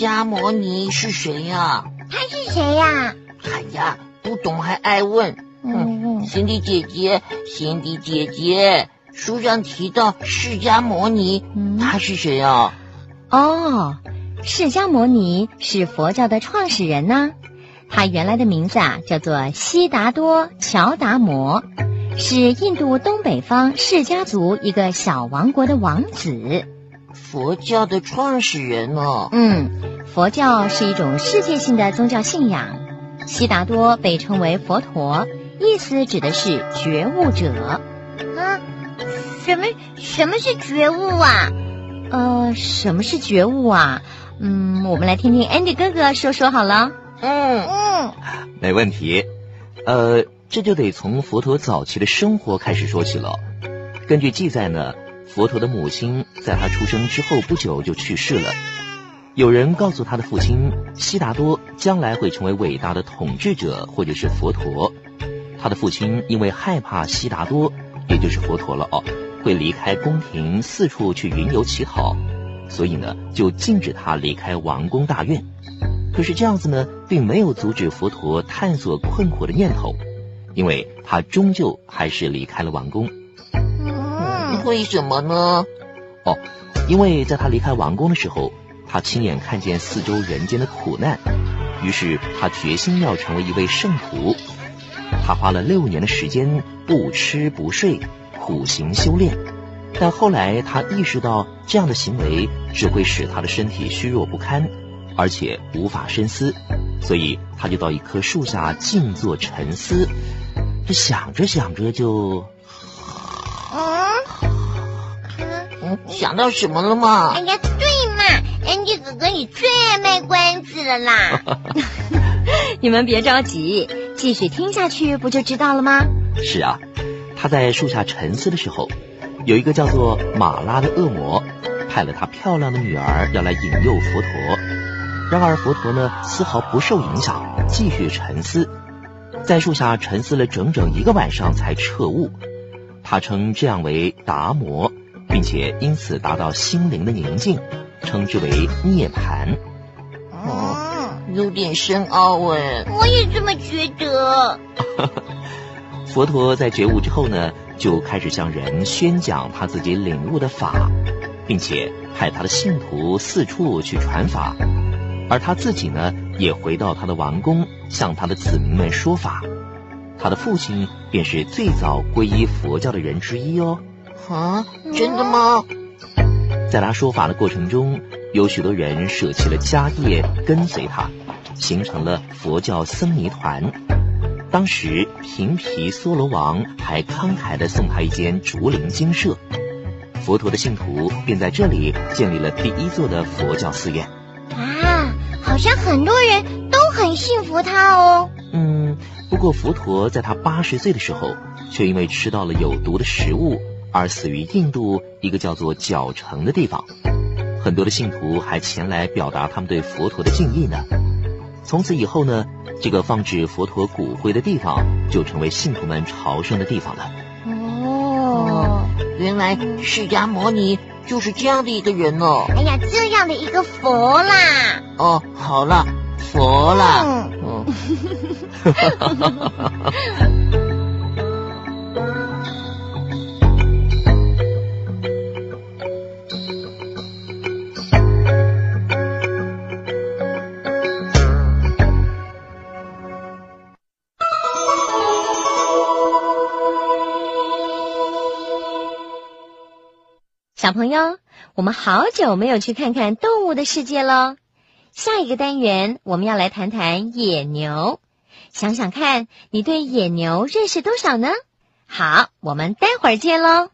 迦摩尼是谁呀？他是谁呀？哎呀，不懂还爱问。嗯，辛迪姐姐，贤弟姐姐，书上提到释迦摩尼，他是谁啊？哦，释迦摩尼是佛教的创始人呢。他原来的名字啊叫做悉达多乔达摩，是印度东北方释迦族一个小王国的王子。佛教的创始人哦。嗯，佛教是一种世界性的宗教信仰。悉达多被称为佛陀。意思指的是觉悟者啊？什么什么是觉悟啊？呃，什么是觉悟啊？嗯，我们来听听 Andy 哥哥说说好了。嗯嗯，没问题。呃，这就得从佛陀早期的生活开始说起了。根据记载呢，佛陀的母亲在他出生之后不久就去世了。有人告诉他的父亲悉达多将来会成为伟大的统治者，或者是佛陀。他的父亲因为害怕悉达多，也就是佛陀了哦，会离开宫廷四处去云游乞讨，所以呢就禁止他离开王宫大院。可是这样子呢，并没有阻止佛陀探索困苦的念头，因为他终究还是离开了王宫。为什么呢？哦，因为在他离开王宫的时候，他亲眼看见四周人间的苦难，于是他决心要成为一位圣徒。他花了六年的时间不吃不睡，苦行修炼。但后来他意识到这样的行为只会使他的身体虚弱不堪，而且无法深思，所以他就到一棵树下静坐沉思。这想着想着就，嗯，想到什么了吗？哎呀，对嘛，Andy 哥哥你最爱卖关子了啦！你们别着急。继续听下去，不就知道了吗？是啊，他在树下沉思的时候，有一个叫做马拉的恶魔，派了他漂亮的女儿要来引诱佛陀。然而佛陀呢，丝毫不受影响，继续沉思，在树下沉思了整整一个晚上才彻悟。他称这样为达摩，并且因此达到心灵的宁静，称之为涅槃。有点深奥哎，我也这么觉得。佛陀在觉悟之后呢，就开始向人宣讲他自己领悟的法，并且派他的信徒四处去传法，而他自己呢，也回到他的王宫，向他的子民们说法。他的父亲便是最早皈依佛教的人之一哦。啊，真的吗？在他说法的过程中。有许多人舍弃了家业跟随他，形成了佛教僧尼团。当时平皮梭罗王还慷慨地送他一间竹林精舍，佛陀的信徒便在这里建立了第一座的佛教寺院。啊，好像很多人都很信服他哦。嗯，不过佛陀在他八十岁的时候，却因为吃到了有毒的食物而死于印度一个叫做角城的地方。很多的信徒还前来表达他们对佛陀的敬意呢。从此以后呢，这个放置佛陀骨灰的地方就成为信徒们朝圣的地方了。哦，原来释迦牟尼就是这样的一个人哦。哎呀，这样的一个佛啦。哦，好了，佛啦。嗯。小朋友，我们好久没有去看看动物的世界喽。下一个单元我们要来谈谈野牛。想想看，你对野牛认识多少呢？好，我们待会儿见喽。